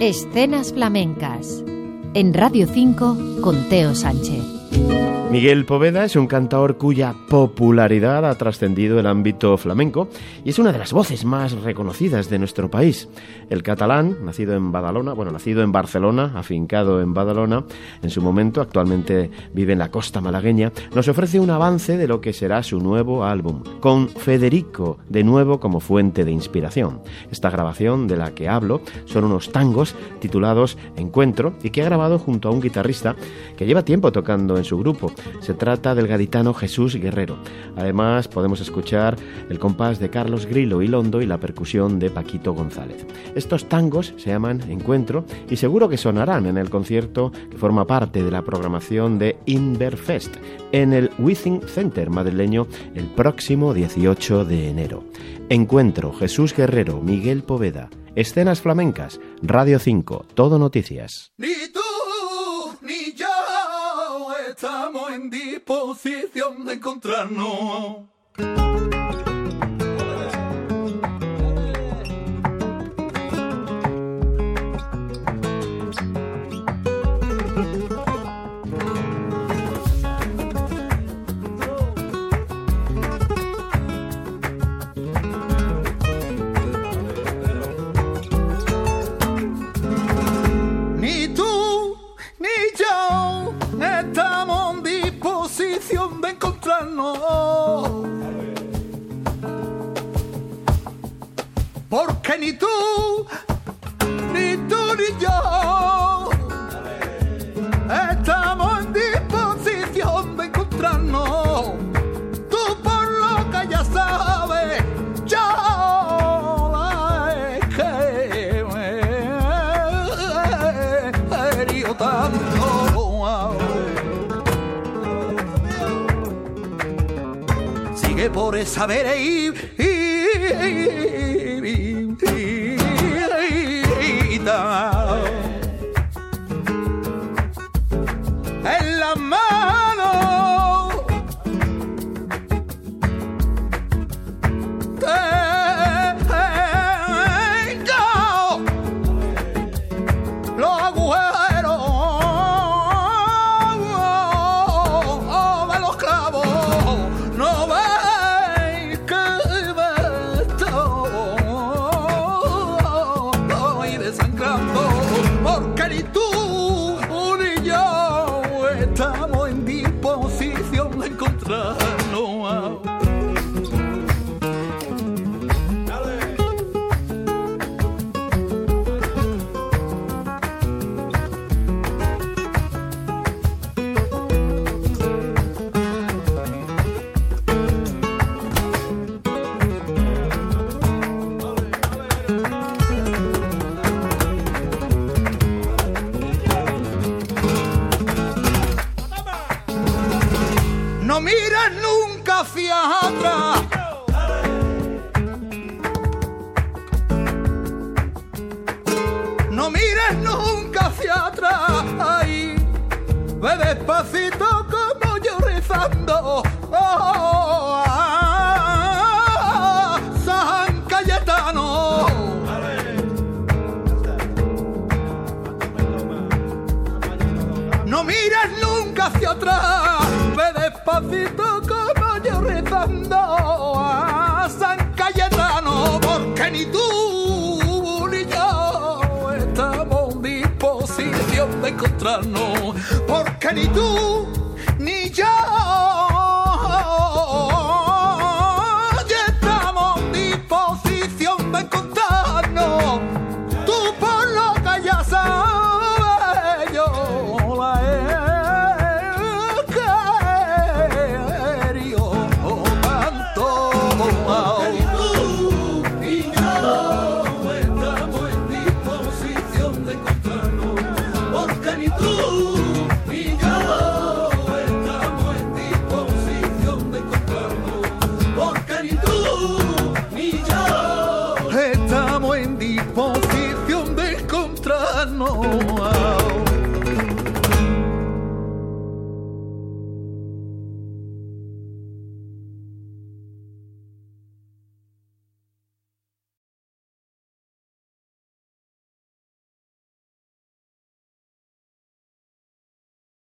Escenas flamencas. En Radio 5 con Teo Sánchez. Miguel Poveda es un cantador cuya popularidad ha trascendido el ámbito flamenco y es una de las voces más reconocidas de nuestro país. El catalán, nacido en Badalona, bueno, nacido en Barcelona, afincado en Badalona, en su momento, actualmente vive en la costa malagueña, nos ofrece un avance de lo que será su nuevo álbum, con Federico de nuevo como fuente de inspiración. Esta grabación de la que hablo son unos tangos titulados Encuentro y que ha grabado junto a un guitarrista que lleva tiempo tocando en su grupo se trata del gaditano Jesús Guerrero. Además, podemos escuchar el compás de Carlos Grillo y Londo y la percusión de Paquito González. Estos tangos se llaman Encuentro y seguro que sonarán en el concierto que forma parte de la programación de Inverfest en el Withing Center madrileño el próximo 18 de enero. Encuentro Jesús Guerrero, Miguel Poveda. Escenas flamencas, Radio 5, Todo Noticias. Estamos en disposición de encontrarnos. Porque ni tú, ni tú ni yo estamos en disposición de encontrarnos. Tú por lo que ya sabes, yo la que me herido tanto. Por y en disposición de encontrarnos. No mires nunca hacia atrás. No mires nunca hacia atrás. Ay, ve despacito como yo rezando. Oh, ah, San Cayetano. No mires nunca hacia atrás, despacito como yo rezando a San Cayetano, porque ni tú ni yo estamos en disposición de encontrarnos, porque ni tú yo